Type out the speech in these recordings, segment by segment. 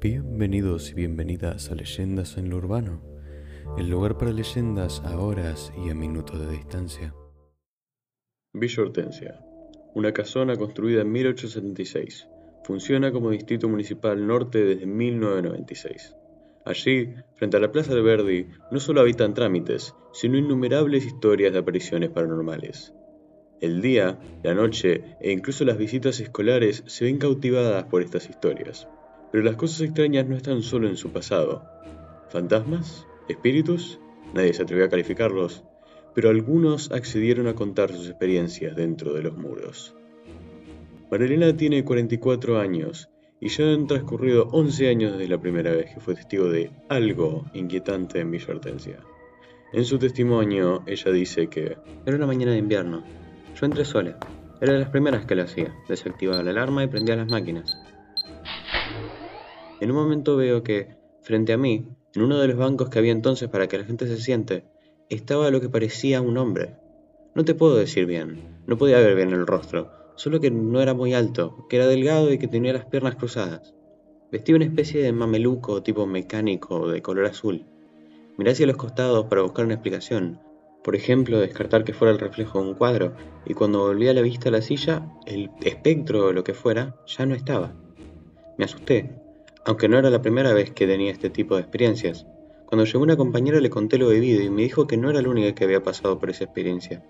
Bienvenidos y bienvenidas a Leyendas en lo Urbano, el lugar para leyendas a horas y a minutos de distancia. Villa Hortensia, una casona construida en 1876. Funciona como distrito municipal norte desde 1996. Allí, frente a la Plaza de Verdi, no solo habitan trámites, sino innumerables historias de apariciones paranormales. El día, la noche e incluso las visitas escolares se ven cautivadas por estas historias. Pero las cosas extrañas no están solo en su pasado. ¿Fantasmas? ¿Espíritus? Nadie se atrevió a calificarlos, pero algunos accedieron a contar sus experiencias dentro de los muros. Marilena tiene 44 años y ya han transcurrido 11 años desde la primera vez que fue testigo de algo inquietante en Villa Hortensia. En su testimonio, ella dice que Era una mañana de invierno. Yo entré sola. Era de las primeras que lo hacía. Desactivaba la alarma y prendía las máquinas. En un momento veo que, frente a mí, en uno de los bancos que había entonces para que la gente se siente, estaba lo que parecía un hombre. No te puedo decir bien, no podía ver bien el rostro, solo que no era muy alto, que era delgado y que tenía las piernas cruzadas. Vestía una especie de mameluco tipo mecánico de color azul. Miré hacia los costados para buscar una explicación, por ejemplo, descartar que fuera el reflejo de un cuadro, y cuando volví a la vista a la silla, el espectro o lo que fuera ya no estaba. Me asusté, aunque no era la primera vez que tenía este tipo de experiencias. Cuando llegó una compañera le conté lo vivido y me dijo que no era la única que había pasado por esa experiencia.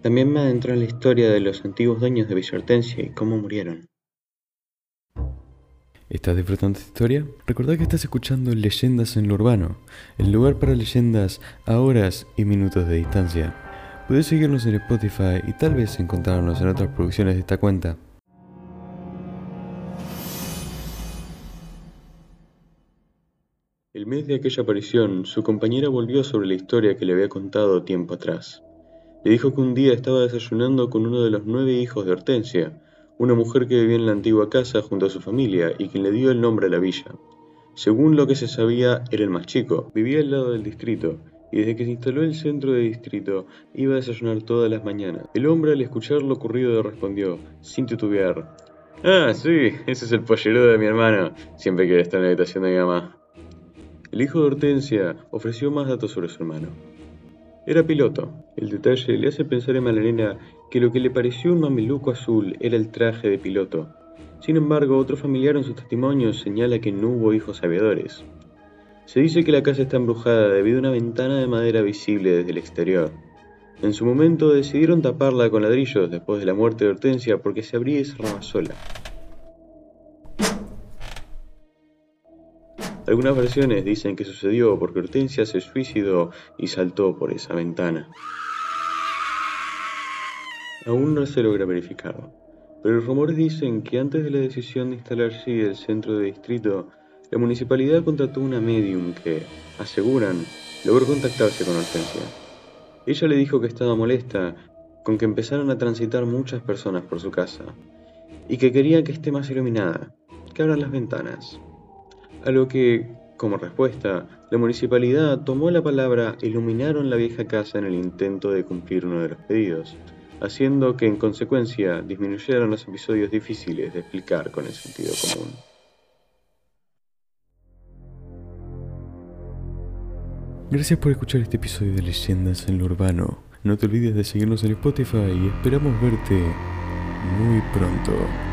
También me adentró en la historia de los antiguos dueños de Villa Hortensia y cómo murieron. ¿Estás disfrutando esta historia? Recordá que estás escuchando Leyendas en lo Urbano, el lugar para leyendas a horas y minutos de distancia. Puedes seguirnos en Spotify y tal vez encontrarnos en otras producciones de esta cuenta. El mes de aquella aparición, su compañera volvió sobre la historia que le había contado tiempo atrás. Le dijo que un día estaba desayunando con uno de los nueve hijos de Hortensia, una mujer que vivía en la antigua casa junto a su familia y quien le dio el nombre a la villa. Según lo que se sabía, era el más chico, vivía al lado del distrito, y desde que se instaló el centro de distrito, iba a desayunar todas las mañanas. El hombre al escuchar lo ocurrido le respondió, sin titubear, Ah, sí, ese es el pollerudo de mi hermano, siempre quiere estar en la habitación de mi mamá. El hijo de Hortensia ofreció más datos sobre su hermano. Era piloto. El detalle le hace pensar a Malarena que lo que le pareció un mameluco azul era el traje de piloto. Sin embargo, otro familiar en sus testimonios señala que no hubo hijos aviadores. Se dice que la casa está embrujada debido a una ventana de madera visible desde el exterior. En su momento decidieron taparla con ladrillos después de la muerte de Hortensia porque se abría y cerraba sola. Algunas versiones dicen que sucedió porque Hortensia se suicidó y saltó por esa ventana. Aún no se logra verificar, pero los rumores dicen que antes de la decisión de instalar allí el centro de distrito, la municipalidad contrató una medium que, aseguran, logró contactarse con Hortensia. Ella le dijo que estaba molesta con que empezaron a transitar muchas personas por su casa y que quería que esté más iluminada, que abran las ventanas. A lo que, como respuesta, la municipalidad tomó la palabra e iluminaron la vieja casa en el intento de cumplir uno de los pedidos, haciendo que en consecuencia disminuyeran los episodios difíciles de explicar con el sentido común. Gracias por escuchar este episodio de Leyendas en lo Urbano. No te olvides de seguirnos en Spotify y esperamos verte muy pronto.